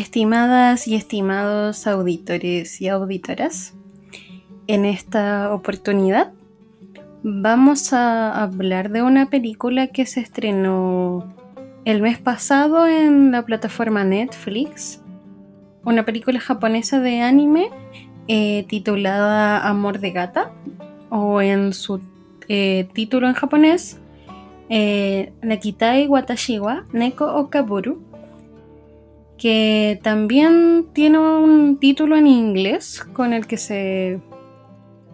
Estimadas y estimados auditores y auditoras, en esta oportunidad vamos a hablar de una película que se estrenó el mes pasado en la plataforma Netflix, una película japonesa de anime eh, titulada Amor de Gata, o en su eh, título en japonés, eh, Nakitai Watashiwa Neko Okaburu que también tiene un título en inglés con el que se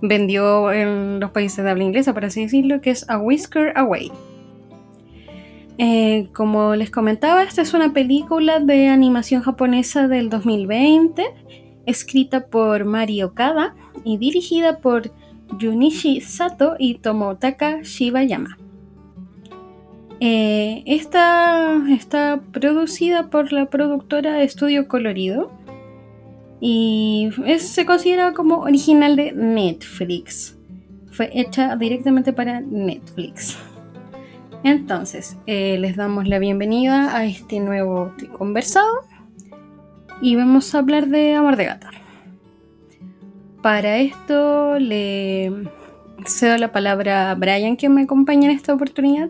vendió en los países de habla inglesa, por así decirlo, que es A Whisker Away. Eh, como les comentaba, esta es una película de animación japonesa del 2020, escrita por Mari Okada y dirigida por Junichi Sato y Tomotaka Shibayama. Eh, esta está producida por la productora Estudio Colorido y se considera como original de Netflix. Fue hecha directamente para Netflix. Entonces, eh, les damos la bienvenida a este nuevo conversado y vamos a hablar de Amor de Gata. Para esto le cedo la palabra a Brian que me acompaña en esta oportunidad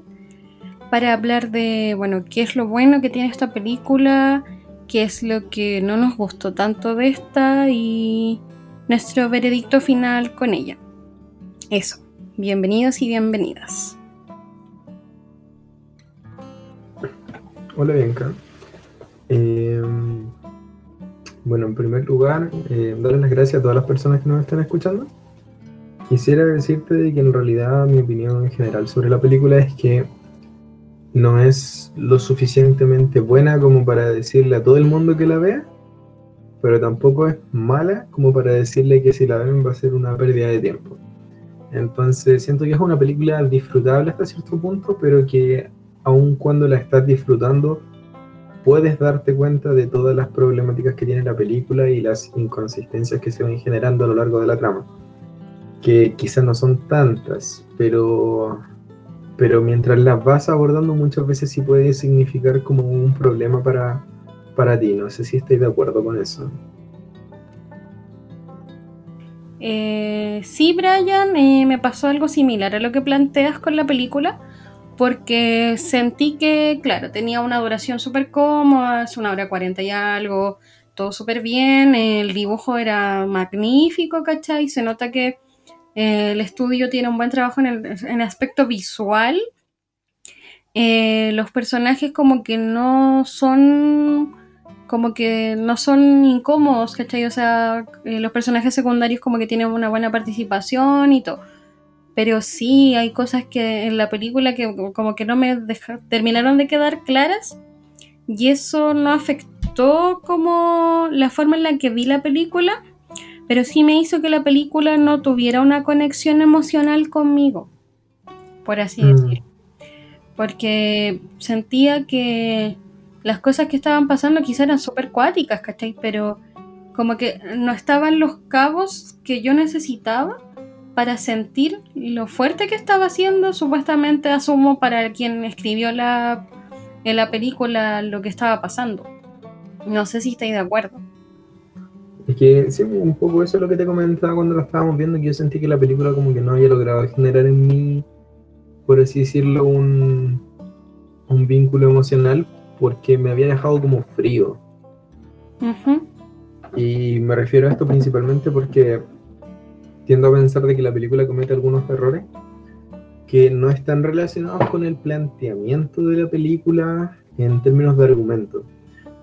para hablar de, bueno, qué es lo bueno que tiene esta película, qué es lo que no nos gustó tanto de esta y nuestro veredicto final con ella. Eso, bienvenidos y bienvenidas. Hola Bianca. Eh, bueno, en primer lugar, eh, darles las gracias a todas las personas que nos están escuchando. Quisiera decirte que en realidad mi opinión en general sobre la película es que no es lo suficientemente buena como para decirle a todo el mundo que la vea, pero tampoco es mala como para decirle que si la ven va a ser una pérdida de tiempo. Entonces siento que es una película disfrutable hasta cierto punto, pero que aun cuando la estás disfrutando, puedes darte cuenta de todas las problemáticas que tiene la película y las inconsistencias que se van generando a lo largo de la trama. Que quizás no son tantas, pero pero mientras las vas abordando muchas veces sí puede significar como un problema para, para ti. No sé si estáis de acuerdo con eso. Eh, sí, Brian, me pasó algo similar a lo que planteas con la película, porque sentí que, claro, tenía una duración súper cómoda, es una hora cuarenta y algo, todo súper bien, el dibujo era magnífico, ¿cachai? Se nota que el estudio tiene un buen trabajo en el, aspecto visual. Eh, los personajes como que no son como que no son incómodos, ¿cachai? O sea, eh, los personajes secundarios como que tienen una buena participación y todo. Pero sí hay cosas que en la película que como que no me terminaron de quedar claras y eso no afectó como la forma en la que vi la película pero sí me hizo que la película no tuviera una conexión emocional conmigo, por así mm. decirlo. Porque sentía que las cosas que estaban pasando quizás eran súper cuáticas, ¿cachai? Pero como que no estaban los cabos que yo necesitaba para sentir lo fuerte que estaba haciendo, supuestamente asumo para quien escribió la, en la película lo que estaba pasando. No sé si estáis de acuerdo. Es que sí, un poco eso es lo que te comentaba cuando la estábamos viendo, que yo sentí que la película como que no había logrado generar en mí, por así decirlo, un, un vínculo emocional porque me había dejado como frío. Y me refiero a esto principalmente porque tiendo a pensar de que la película comete algunos errores que no están relacionados con el planteamiento de la película en términos de argumento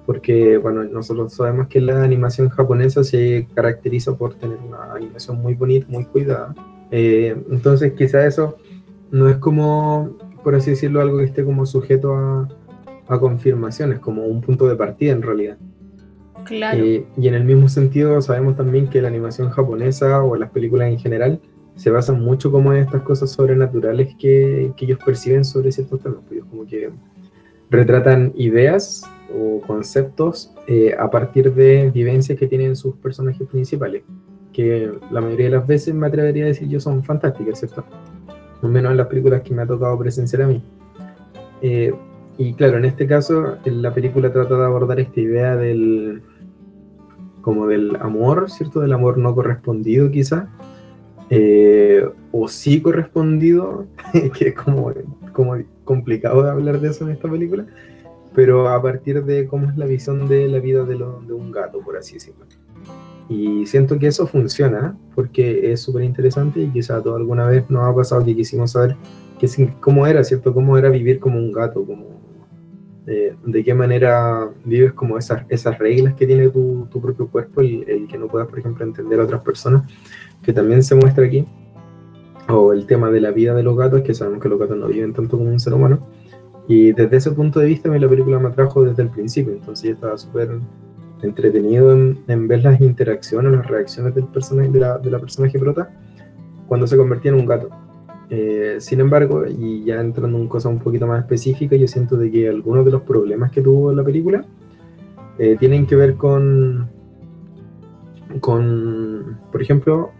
porque bueno, nosotros sabemos que la animación japonesa se caracteriza por tener una animación muy bonita, muy cuidada. Eh, entonces quizá eso no es como, por así decirlo, algo que esté como sujeto a, a confirmaciones, como un punto de partida en realidad. Claro. Eh, y en el mismo sentido sabemos también que la animación japonesa o las películas en general se basan mucho como en estas cosas sobrenaturales que, que ellos perciben sobre ciertos temas. Pues como que retratan ideas o conceptos eh, a partir de vivencias que tienen sus personajes principales, que la mayoría de las veces me atrevería a decir yo son fantásticas, ¿cierto? Al menos en las películas que me ha tocado presenciar a mí. Eh, y claro, en este caso la película trata de abordar esta idea del como del amor, ¿cierto? Del amor no correspondido quizá, eh, o sí correspondido, que es como, como complicado de hablar de eso en esta película, pero a partir de cómo es la visión de la vida de, de un gato, por así decirlo. Y siento que eso funciona porque es súper interesante y quizá todo alguna vez nos ha pasado que quisimos saber que, cómo era, ¿cierto? Cómo era vivir como un gato, como, eh, de qué manera vives como esas, esas reglas que tiene tu, tu propio cuerpo, el, el, que no puedas, por ejemplo, entender a otras personas, que también se muestra aquí. O el tema de la vida de los gatos, que sabemos que los gatos no viven tanto como un ser humano. Y desde ese punto de vista, a mí la película me atrajo desde el principio, entonces yo estaba súper entretenido en, ver las interacciones, las reacciones del personaje, de, la, de la personaje prota cuando se convertía en un gato. Eh, sin embargo, y ya entrando en cosas un poquito más específicas, yo siento de que algunos de los problemas que tuvo la película eh, tienen que ver con, con, por ejemplo,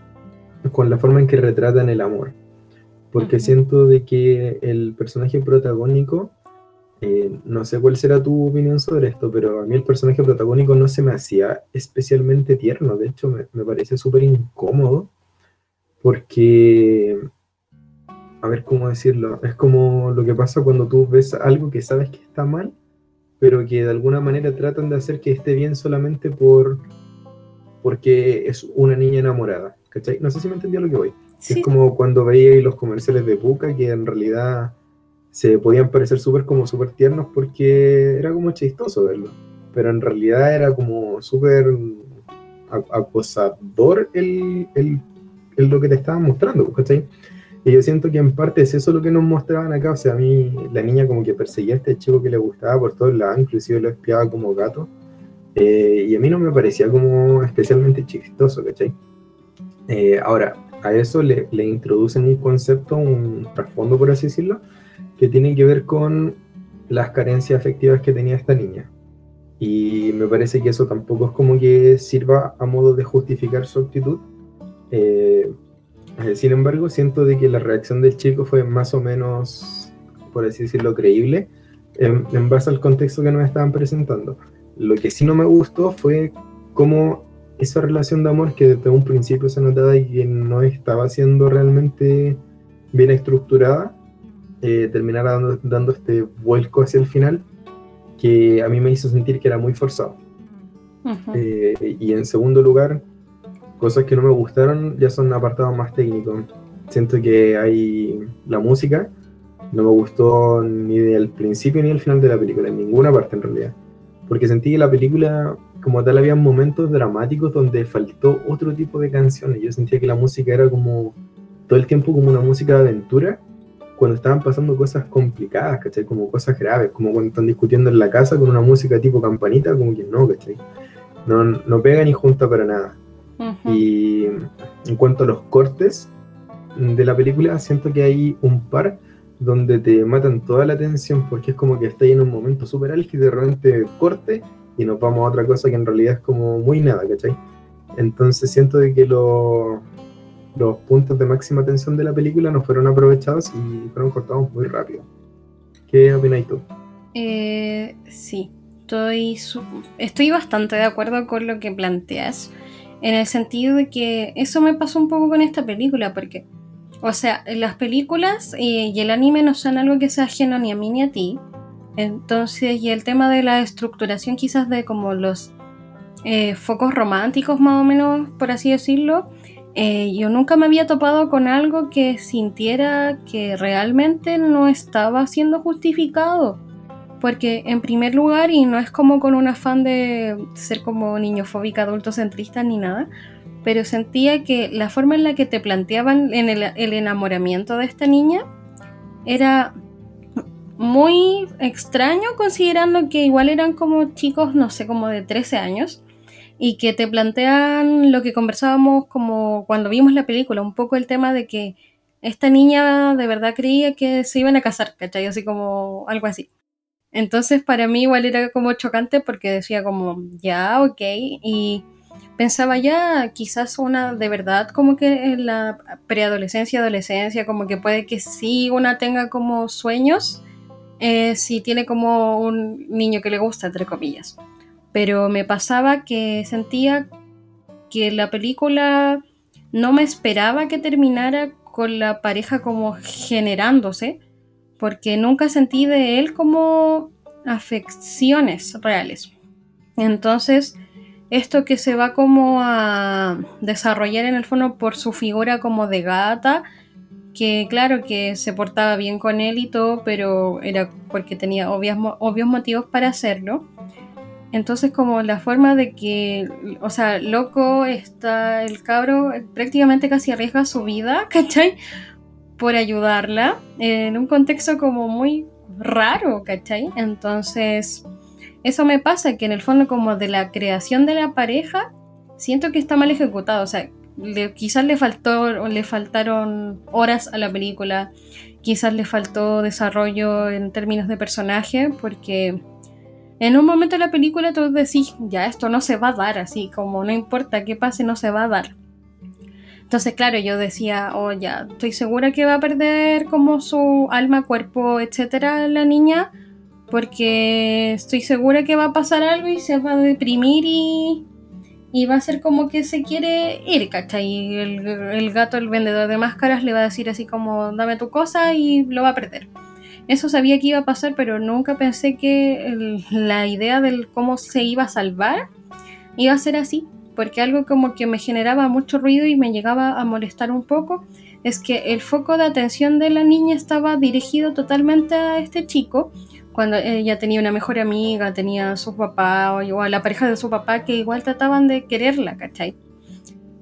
con la forma en que retratan el amor. Porque siento de que el personaje protagónico eh, no sé cuál será tu opinión sobre esto, pero a mí el personaje protagónico no se me hacía especialmente tierno. De hecho, me, me parece súper incómodo porque, a ver cómo decirlo, es como lo que pasa cuando tú ves algo que sabes que está mal, pero que de alguna manera tratan de hacer que esté bien solamente por porque es una niña enamorada. ¿Cachai? No sé si me entendió lo que voy. Es como cuando veía los comerciales de Buca que en realidad se podían parecer súper como súper tiernos porque era como chistoso verlo, pero en realidad era como súper acosador el, el, el, lo que te estaban mostrando, ¿cachai? Y yo siento que en parte es eso lo que nos mostraban acá, o sea, a mí la niña como que perseguía a este chico que le gustaba por todos lados, inclusive lo espiaba como gato, eh, y a mí no me parecía como especialmente chistoso, ¿cachai? Eh, ahora, a eso le, le introducen un concepto, un trasfondo, por así decirlo, que tienen que ver con las carencias afectivas que tenía esta niña. Y me parece que eso tampoco es como que sirva a modo de justificar su actitud. Eh, eh, sin embargo, siento de que la reacción del chico fue más o menos, por así decirlo, creíble en, en base al contexto que nos estaban presentando. Lo que sí no me gustó fue cómo esa relación de amor que desde un principio se notaba y que no estaba siendo realmente bien estructurada, eh, terminara dando, este vuelco hacia el final que a mí me hizo sentir que era muy forzado. Eh, y en segundo lugar, cosas que no me gustaron ya son apartados más técnicos. Siento que hay la música, no me gustó ni del principio ni del final de la película, en ninguna parte en realidad. Porque sentí que la película, como tal, había momentos dramáticos donde faltó otro tipo de canciones. Yo sentía que la música era como todo el tiempo como una música de aventura cuando estaban pasando cosas complicadas, ¿cachai? Como cosas graves, como cuando están discutiendo en la casa con una música tipo campanita, como que no, ¿cachai? No, no pega ni junta para nada. Y en cuanto a los cortes de la película, siento que hay un par donde te matan toda la atención porque es como que está en un momento súper álgido y de repente corte y nos vamos a otra cosa que en realidad es como muy nada, ¿cachai? Entonces siento de que lo, los puntos de máxima tensión de la película no fueron aprovechados y fueron cortados muy rápido. ¿Qué opinas tú? Eh, sí, estoy, estoy bastante de acuerdo con lo que planteas, en el sentido de que eso me pasó un poco con esta película, porque, o sea, las películas y el anime no son algo que sea ajeno ni a mí ni a ti, entonces, y el tema de la estructuración quizás de como los eh, focos románticos más o menos, por así decirlo, eh, yo nunca me había topado con algo que sintiera que realmente no estaba siendo justificado. Porque en primer lugar, y no es como con un afán de ser como niñofóbica, adultocentrista ni nada, pero sentía que la forma en la que te planteaban el enamoramiento de esta niña era muy extraño considerando que igual eran como chicos, no sé, como de 13 años y que te plantean lo que conversábamos como cuando vimos la película, un poco el tema de que esta niña de verdad creía que se iban a casar, ¿cachai? Así como algo así. Entonces para mí igual era como chocante porque decía como, ya, ok, y pensaba ya, quizás una de verdad como que en la preadolescencia, adolescencia, como que puede que sí una tenga como sueños eh, si tiene como un niño que le gusta, entre comillas. Pero me pasaba que sentía que la película no me esperaba que terminara con la pareja como generándose, porque nunca sentí de él como afecciones reales. Entonces, esto que se va como a desarrollar en el fondo por su figura como de gata, que claro que se portaba bien con él y todo, pero era porque tenía obvios motivos para hacerlo. Entonces como la forma de que, o sea, loco está el cabro, prácticamente casi arriesga su vida, ¿cachai? Por ayudarla, en un contexto como muy raro, ¿cachai? Entonces, eso me pasa, que en el fondo como de la creación de la pareja, siento que está mal ejecutado, o sea, quizás le faltó le faltaron horas a la película, quizás le faltó desarrollo en términos de personaje, porque en un momento de la película tú decís, ya esto no se va a dar, así como no importa qué pase, no se va a dar. Entonces, claro, yo decía, oh, ya, estoy segura que va a perder como su alma, cuerpo, etcétera, la niña, porque estoy segura que va a pasar algo y se va a deprimir y, y va a ser como que se quiere ir, ¿cachai? Y el, gato, el vendedor de máscaras, le va a decir así como, dame tu cosa y lo va a perder. Eso sabía que iba a pasar, pero nunca pensé que la idea del cómo se iba a salvar iba a ser así, porque algo como que me generaba mucho ruido y me llegaba a molestar un poco es que el foco de atención de la niña estaba dirigido totalmente a este chico cuando ella tenía una mejor amiga, tenía a su papá o a la pareja de su papá que igual trataban de quererla, ¿cachai?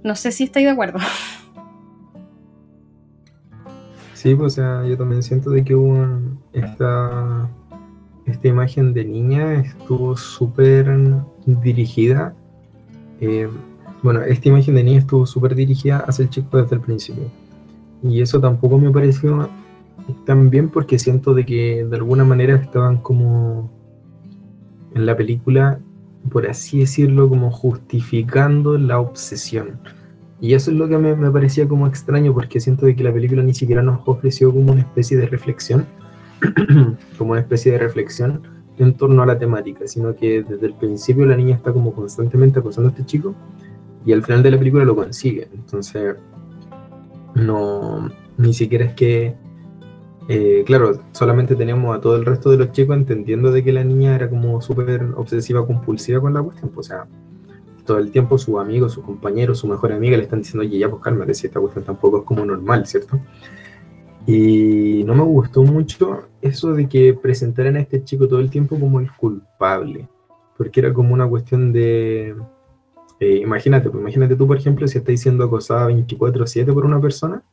No sé si estáis de acuerdo. Sí, pues, o sea, yo también siento de que hubo esta, esta imagen de niña estuvo súper dirigida. Eh, bueno, esta imagen de niña estuvo súper dirigida hacia el chico desde el principio. Y eso tampoco me pareció también porque siento de que de alguna manera estaban como en la película, por así decirlo, como justificando la obsesión. Y eso es lo que me, me, parecía como extraño porque siento de que la película ni siquiera nos ofreció como una especie de reflexión, como una especie de reflexión en torno a la temática, sino que desde el principio la niña está como constantemente acosando a este chico y al final de la película lo consigue. Entonces, no, ni siquiera es que eh, claro, solamente teníamos a todo el resto de los chicos entendiendo de que la niña era como súper obsesiva, compulsiva con la cuestión. Pues, o sea, todo el tiempo sus amigos, sus compañeros, su mejor amiga le están diciendo, oye, ya pues cálmate, si esta cuestión tampoco es como normal, ¿cierto? Y no me gustó mucho eso de que presentaran a este chico todo el tiempo como el culpable, porque era como una cuestión de... Eh, imagínate, pues imagínate tú, por ejemplo, si estás siendo acosada 24/7 por una persona,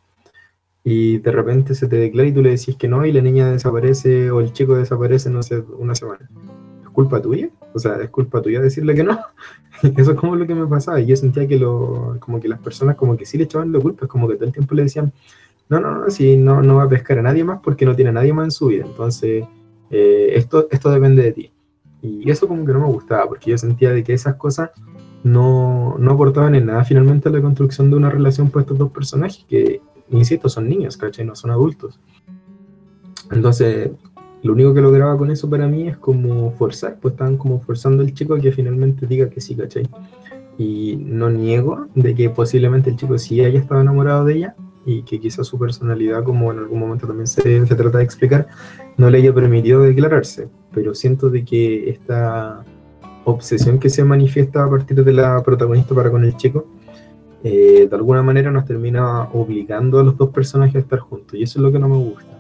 y de repente se te declara y tú le decís que no y la niña desaparece o el chico desaparece, no sé, una semana. ¿Es culpa tuya? O sea, ¿es culpa tuya decirle que no? Eso es como lo que me pasaba y yo sentía que lo, como que las personas como que sí le echaban la culpa, es como que todo el tiempo le decían, no, no, no, si no, no va a pescar a nadie más porque no tiene a nadie más en su vida, entonces eh, esto, esto depende de ti. Y eso como que no me gustaba porque yo sentía de que esas cosas no, no aportaban en nada finalmente a la construcción de una relación por estos dos personajes que insisto, son niños, ¿cachai? No son adultos. Entonces, lo único que lograba con eso para mí es como forzar, pues estaban como forzando al chico a que finalmente diga que sí, ¿cachai? Y no niego de que posiblemente el chico sí haya estado enamorado de ella y que quizás su personalidad, como en algún momento también se, se trata de explicar, no le haya permitido declararse. Pero siento de que esta obsesión que se manifiesta a partir de la protagonista para con el chico eh, de alguna manera nos termina obligando a los dos personajes a estar juntos. Y eso es lo que no me gusta.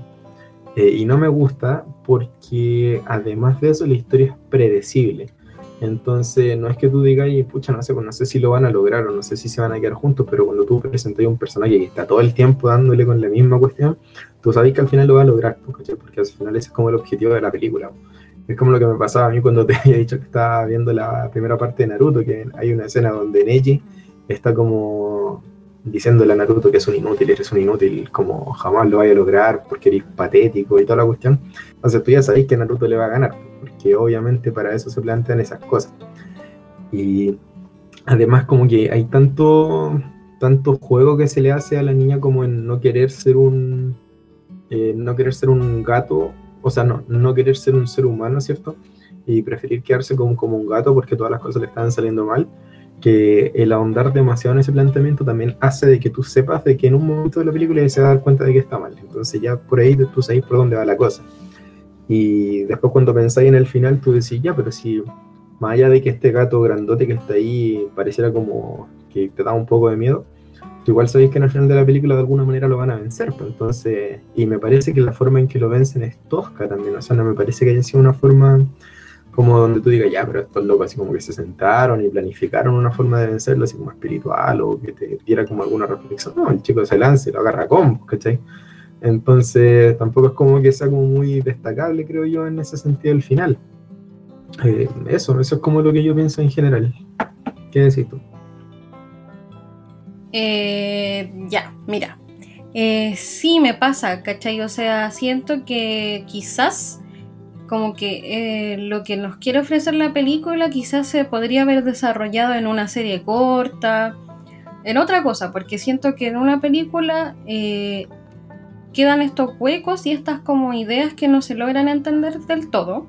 Eh, y no me gusta porque además de eso la historia es predecible. Entonces no es que tú digas, y pucha, no sé, pues no sé si lo van a lograr o no sé si se van a quedar juntos, pero cuando tú presentas a un personaje que está todo el tiempo dándole con la misma cuestión, tú sabes que al final lo va a lograr, porque al final ese es como el objetivo de la película. Es como lo que me pasaba a mí cuando te había dicho que estaba viendo la primera parte de Naruto, que hay una escena donde Neji está como diciéndole a Naruto que es un inútil, eres un inútil, como jamás lo vaya a lograr porque eres patético y toda la cuestión. Entonces tú ya sabéis que Naruto le va a ganar, porque obviamente para eso se plantean esas cosas. Y además como que hay tanto, tanto juego que se le hace a la niña como en no querer ser un, eh, no querer ser un gato o sea, no, no querer ser un ser humano, ¿cierto? Y preferir quedarse como, como un gato porque todas las cosas le estaban saliendo mal, que el ahondar demasiado en ese planteamiento también hace de que tú sepas de que en un momento de la película se va dar cuenta de que está mal. Entonces ya por ahí tú sabes por dónde va la cosa. Y después cuando pensáis en el final, tú decís, ya, pero si más allá de que este gato grandote que está ahí pareciera como que te da un poco de miedo, tú igual sabéis que en el final de la película de alguna manera lo van a vencer. Pues entonces, y me parece que la forma en que lo vencen es tosca también. O sea, no me parece que haya sido una forma como donde tú digas, ya, pero estos locos así como que se sentaron y planificaron una forma de vencerlo así como espiritual o que te diera como alguna reflexión. No, el chico se lanza y lo agarra con, ¿cachai? Entonces, tampoco es como que sea como muy destacable, creo yo, en ese sentido el final. Eh, eso, eso es como lo que yo pienso en general. ¿Qué decís tú? Eh, ya, mira. Eh, sí me pasa, ¿cachai? O sea, siento que quizás como que lo que nos quiere ofrecer la película quizás se podría haber desarrollado en una serie corta, en otra cosa, porque siento que en una película quedan estos huecos y estas como ideas que no se logran entender del todo.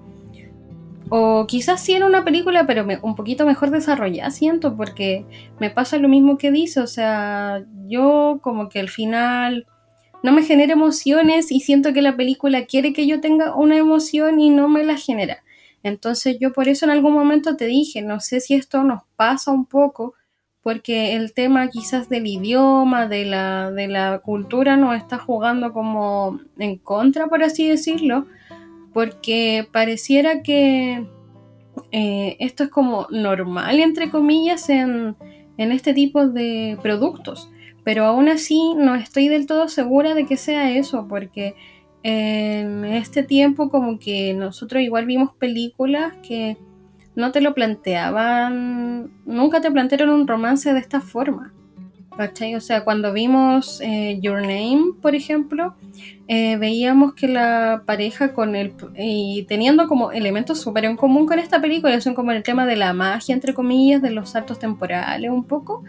O quizás sí en una película, pero un poquito mejor desarrollada, siento, porque me pasa lo mismo que dice, o sea, yo como que al final no me genera emociones y siento que la película quiere que yo tenga una emoción y no me la genera. Entonces yo por eso en algún momento te dije, no sé si esto nos pasa un poco, porque el tema quizás del idioma, de la, de la cultura nos está jugando como en contra, por así decirlo, porque pareciera que eh, esto es como normal, entre comillas, en, en este tipo de productos, pero aún así no estoy del todo segura de que sea eso, porque en este tiempo como que nosotros igual vimos películas que no te lo planteaban, nunca te plantearon un romance de esta forma. ¿Cachai? O sea, cuando vimos eh, Your Name, por ejemplo, eh, veíamos que la pareja con el... y teniendo como elementos súper en común con esta película, son como el tema de la magia, entre comillas, de los saltos temporales un poco.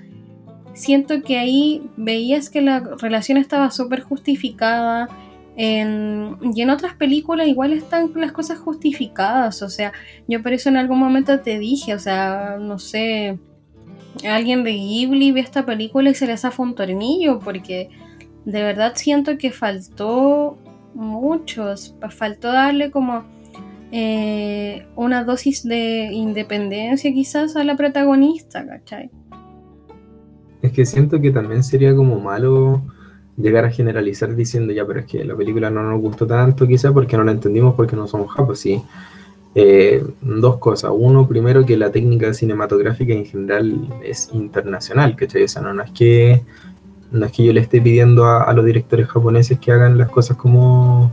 Siento que ahí veías que la relación estaba súper justificada, y en otras películas igual están las cosas justificadas, o sea, yo por eso en algún momento te dije, o sea, no sé, alguien de Ghibli ve esta película y se le zafa un tornillo, porque de verdad siento que faltó muchos, faltó darle como eh, una dosis de independencia quizás a la protagonista, ¿cachai? Es que siento que también sería como malo llegar a generalizar diciendo, ya, pero es que la película no nos gustó tanto, quizá porque no la entendimos, porque no somos japos. Eh, dos cosas. Uno, primero, que la técnica cinematográfica en general es internacional, ¿cachai? O sea, no, es que no es que yo le esté pidiendo a, los directores japoneses que hagan las cosas como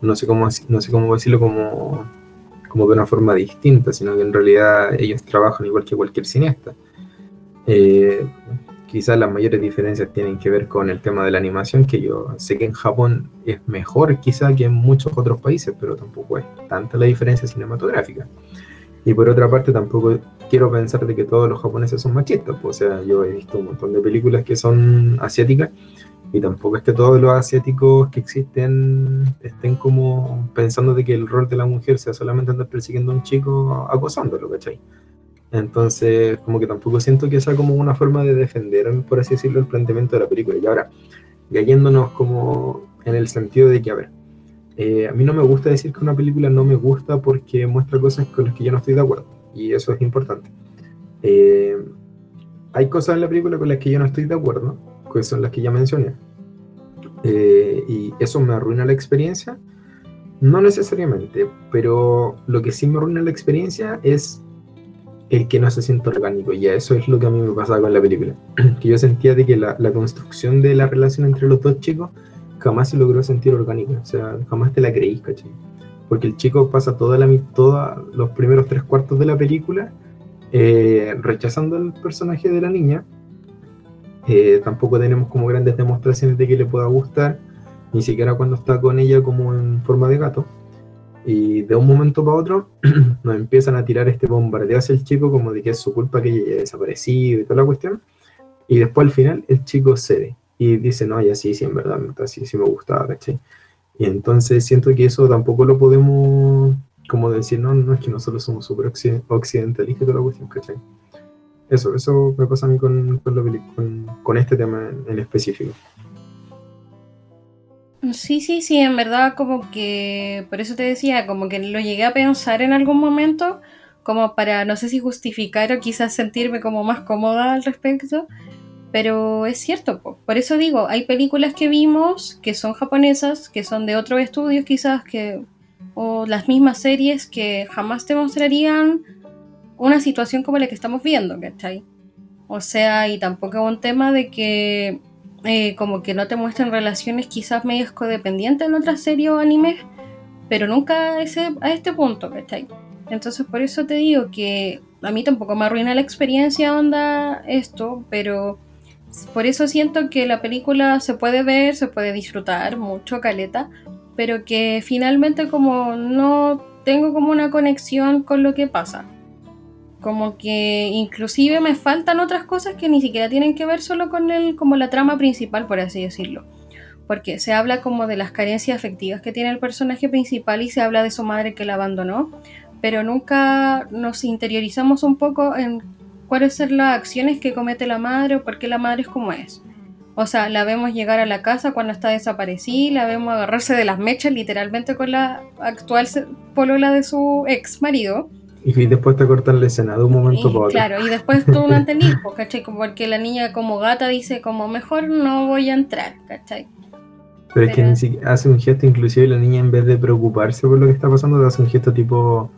no sé cómo no sé cómo decirlo como como de una forma distinta, sino que en realidad ellos trabajan igual que cualquier cineasta. Eh, quizás las mayores diferencias tienen que ver con el tema de la animación, que yo sé que en Japón es mejor quizá que en muchos otros países, pero tampoco es tanta la diferencia cinematográfica. Y por otra parte, tampoco quiero pensar de que todos los japoneses son machistas, pues, o sea, yo he visto un montón de películas que son asiáticas y tampoco es que todos los asiáticos que existen estén como pensando de que el rol de la mujer sea solamente andar persiguiendo a un chico acosándolo, ¿cachai? Entonces, como que tampoco siento que sea como una forma de defender, por así decirlo, el planteamiento de la película. Y ahora, yéndonos como en el sentido de que, a ver, eh, a mí no me gusta decir que una película no me gusta porque muestra cosas con las que yo no estoy de acuerdo. Y eso es importante. Eh, hay cosas en la película con las que yo no estoy de acuerdo, que son las que ya mencioné. Eh, y eso me arruina la experiencia. No necesariamente, pero lo que sí me arruina la experiencia es el que no se siente orgánico. Y eso es lo que a mí me pasaba con la película. que yo sentía de que la, construcción de la relación entre los dos chicos jamás se logró sentir orgánica. O sea, jamás te la creí, ¿cachai? Porque el chico pasa toda la, toda los primeros tres cuartos de la película eh, rechazando al personaje de la niña. Eh, tampoco tenemos como grandes demostraciones de que le pueda gustar, ni siquiera cuando está con ella como en forma de gato. Y de un momento para otro nos empiezan a tirar este bombardeo hacia el chico como de que es su culpa que ella haya desaparecido y toda la cuestión. Y después al final el chico cede y dice, no, ya sí, sí, en verdad, sí, sí me gustaba, ¿cachai? Y entonces siento que eso tampoco lo podemos, como decir, no, no es que nosotros somos súper occidentalistas y toda la cuestión, ¿cachai? Eso, eso me pasa a mí con, con, con, este tema en, específico. Sí, sí, sí, en verdad como que, por eso te decía, como que lo llegué a pensar en algún momento, como para, no sé si justificar o quizás sentirme como más cómoda al respecto, pero es cierto, por eso digo, hay películas que vimos que son japonesas, que son de otros estudios quizás, que, o las mismas series que jamás te mostrarían una situación como la que estamos viendo, ¿cachai? O sea, y tampoco es un tema de que eh, como que no te muestren relaciones quizás medias codependientes en otras series o animes, pero nunca a, ese, a este punto, ¿cachai? Entonces por eso te digo que a mí tampoco me arruina la experiencia onda esto, pero por eso siento que la película se puede ver, se puede disfrutar mucho, caleta, pero que finalmente como no tengo como una conexión con lo que pasa. Como que inclusive me faltan otras cosas que ni siquiera tienen que ver solo con el, como la trama principal, por así decirlo. Porque se habla como de las carencias afectivas que tiene el personaje principal y se habla de su madre que la abandonó, pero nunca nos interiorizamos un poco en cuáles son las acciones que comete la madre o por qué la madre es como es. O sea, la vemos llegar a la casa cuando está desaparecida, la vemos agarrarse de las mechas literalmente con la actual polola de su ex marido. Y después te cortan la escena de un momento para otro. Claro, y después tú no entendís, ¿cachai? Porque la niña como gata dice como mejor no voy a entrar, ¿cachai? Pero, es que ni siquiera hace un gesto, inclusive la niña en vez de preocuparse por lo que está pasando, hace un gesto tipo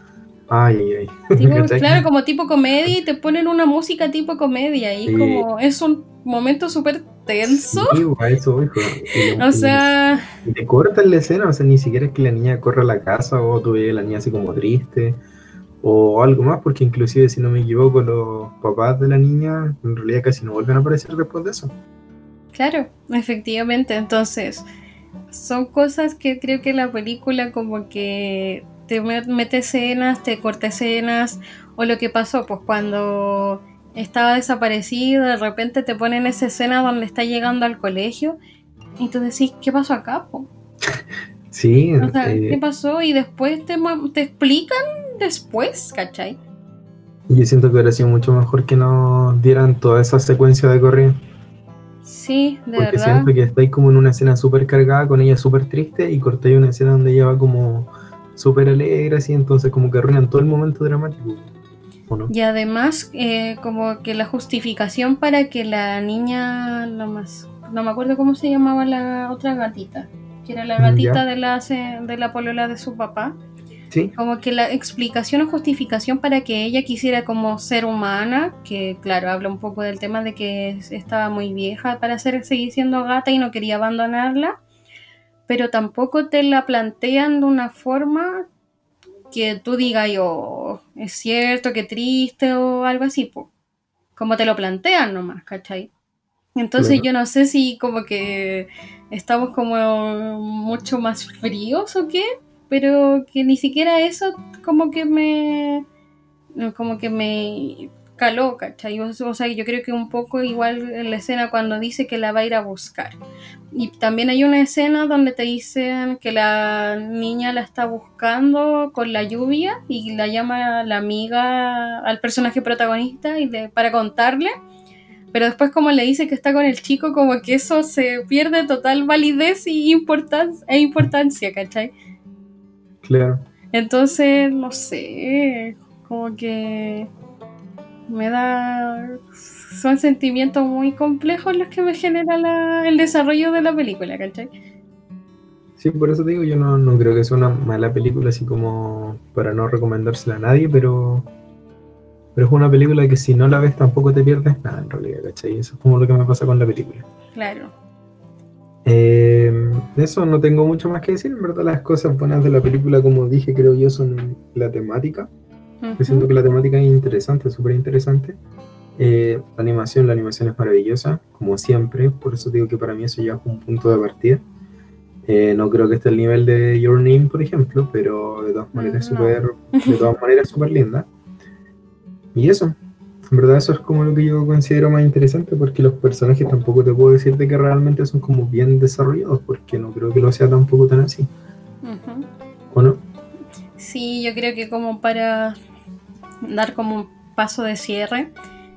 Ay, ay, ay. claro, como tipo comedia y te ponen una música tipo comedia y como es un momento súper tenso. Sí, eso, hijo. o sea... Y te cortan la escena, o sea, ni siquiera es que la niña corra a la casa o tú ves a la niña así como triste o algo más, porque inclusive si no me equivoco los papás de la niña en realidad casi no vuelven a aparecer después de eso. Claro, efectivamente, entonces son cosas que creo que la película como que te mete escenas, te corta escenas, o lo que pasó, pues cuando estaba desaparecido, de repente te ponen esa escena donde está llegando al colegio, y tú decís, ¿qué pasó acá? Po? Sí. O sea, ¿qué eh, pasó? Y después te, te explican después, ¿cachai? Yo siento que hubiera sido mucho mejor que nos dieran toda esa secuencia de corrido. Sí, de Porque siento que estáis como en una escena súper cargada, con ella súper triste, y cortáis una escena donde ella va como súper alegre, así, entonces como que arruinan todo el momento dramático. Y además, eh, como que la justificación para que la niña, no más, no me acuerdo cómo se llamaba la otra gatita, que era la mm, gatita de la, de la polola de su papá. ¿Sí? Como que la explicación o justificación para que ella quisiera como ser humana, que claro, habla un poco del tema de que estaba muy vieja para ser, seguir siendo gata y no quería abandonarla pero tampoco te la plantean de una forma que tú digas, oh, es cierto, qué triste o algo así, como te lo plantean nomás, ¿cachai? Entonces yo no sé si como que estamos como mucho más fríos o qué, pero que ni siquiera eso como que me como que me caló, ¿cachai? O, sea, yo creo que un poco igual en la escena cuando dice que la va a ir a buscar. Y también hay una escena donde te dicen que la niña la está buscando con la lluvia y la llama la amiga al personaje protagonista y para contarle. Pero después como le dice que está con el chico, como que eso se pierde total validez y importancia, e importancia, ¿cachai? Claro. Entonces, no sé, como que me da... Son sentimientos muy complejos los que me genera el desarrollo de la película, ¿cachai? Sí, por eso te digo, yo no, creo que sea una mala película, así como para no recomendársela a nadie, pero, pero es una película que si no la ves tampoco te pierdes nada en realidad, ¿cachai? Eso es como lo que me pasa con la película. Claro. Eh, eso no tengo mucho más que decir, en verdad las cosas buenas de la película, como dije, creo yo, son la temática siento que la temática es interesante, súper interesante. Eh, la animación, la animación es maravillosa, como siempre, por eso digo que para mí eso ya es un punto de partida. Eh, no creo que esté al nivel de Your Name, por ejemplo, pero de todas maneras mm, súper de todas maneras súper linda. Y eso, En verdad eso es como lo que yo considero más interesante porque los personajes tampoco te puedo decir de que realmente son como bien desarrollados porque no creo que lo sea tampoco tan así. ¿O no? Sí, yo creo que como para dar como un paso de cierre,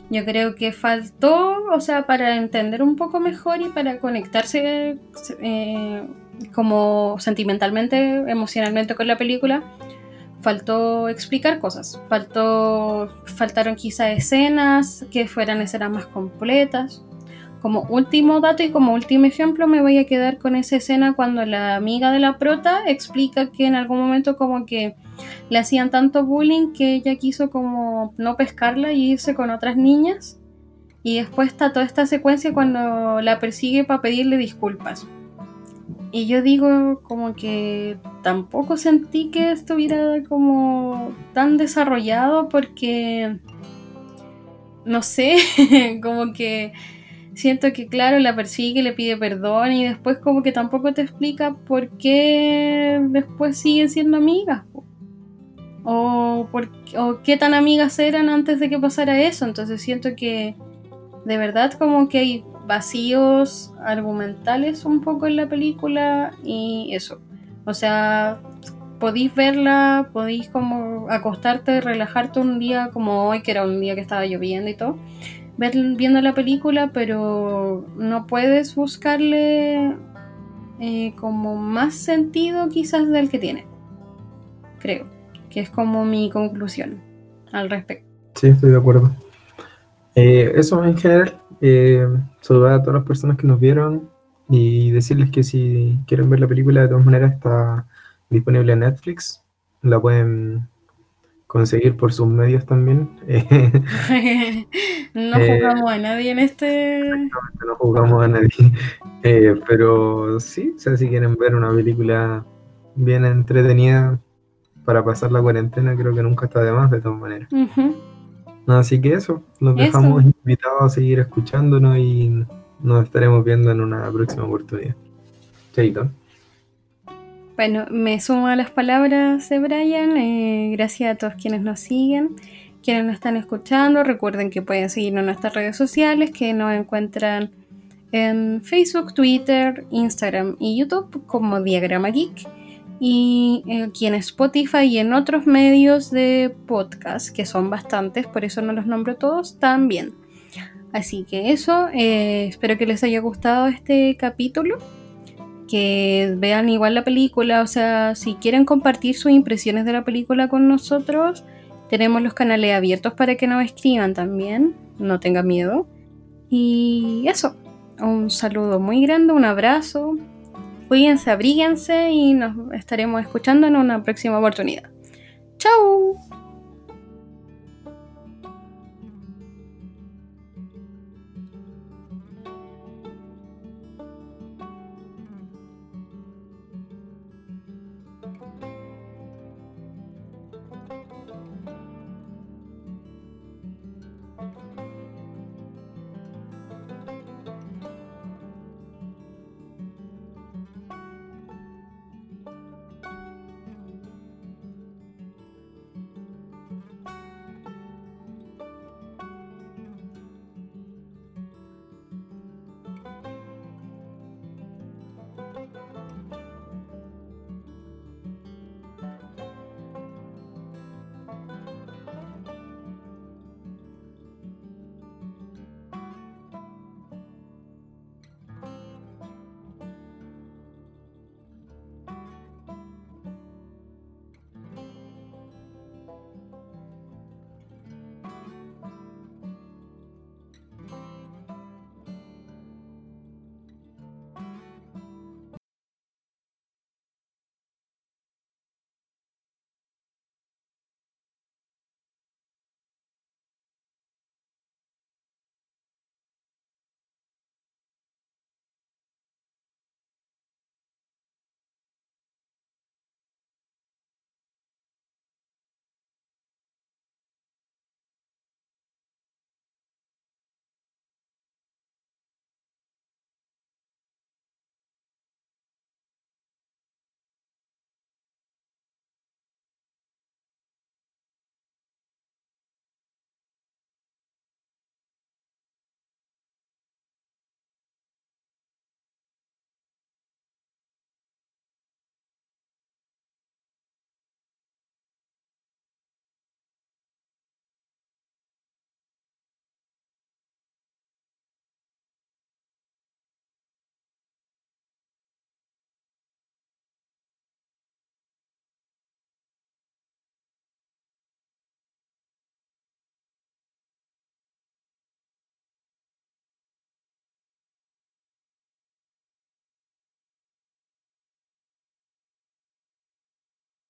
yo creo que faltó, o sea, para entender un poco mejor y para conectarse eh, como sentimentalmente, emocionalmente con la película, faltó explicar cosas, faltó, faltaron quizá escenas que fueran escenas más completas. Como último dato y como último ejemplo me voy a quedar con esa escena cuando la amiga de la prota explica que en algún momento como que le hacían tanto bullying que ella quiso como no pescarla y irse con otras niñas. Y después está toda esta secuencia cuando la persigue para pedirle disculpas. Y yo digo como que tampoco sentí que estuviera como tan desarrollado porque, no sé, como que siento que claro, la persigue, le pide perdón y después como que tampoco te explica por qué después siguen siendo amigas. O, por, o qué tan amigas eran antes de que pasara eso. Entonces siento que de verdad como que hay vacíos argumentales un poco en la película y eso. O sea, podéis verla, podéis como acostarte, relajarte un día como hoy, que era un día que estaba lloviendo y todo, ver, viendo la película, pero no puedes buscarle eh, como más sentido quizás del que tiene. Creo, que es como mi conclusión al respecto. Sí, estoy de acuerdo. Eh, eso en general, eh, saludar a todas las personas que nos vieron y decirles que si quieren ver la película, de todas maneras está disponible en Netflix. La pueden conseguir por sus medios también. no eh, jugamos a nadie en este. No jugamos a nadie. Eh, pero sí, o sea, si quieren ver una película bien entretenida para pasar la cuarentena, creo que nunca está de más, de todas maneras. Así que eso, los dejamos invitados a seguir escuchándonos y nos estaremos viendo en una próxima oportunidad. Chaito. Bueno, me sumo a las palabras de Brian. Eh, gracias a todos quienes nos siguen, quienes nos están escuchando. Recuerden que pueden seguirnos en nuestras redes sociales, que nos encuentran en Facebook, Twitter, Instagram y YouTube como Diagrama Geek y aquí en Spotify y en otros medios de podcast, que son bastantes, por eso no los nombro todos, también. Así que eso, eh, espero que les haya gustado este capítulo, que vean igual la película, o sea, si quieren compartir sus impresiones de la película con nosotros, tenemos los canales abiertos para que nos escriban también, no tengan miedo. Y eso, un saludo muy grande, un abrazo, Cuídense, abríguense y nos estaremos escuchando en una próxima oportunidad. ¡Chao!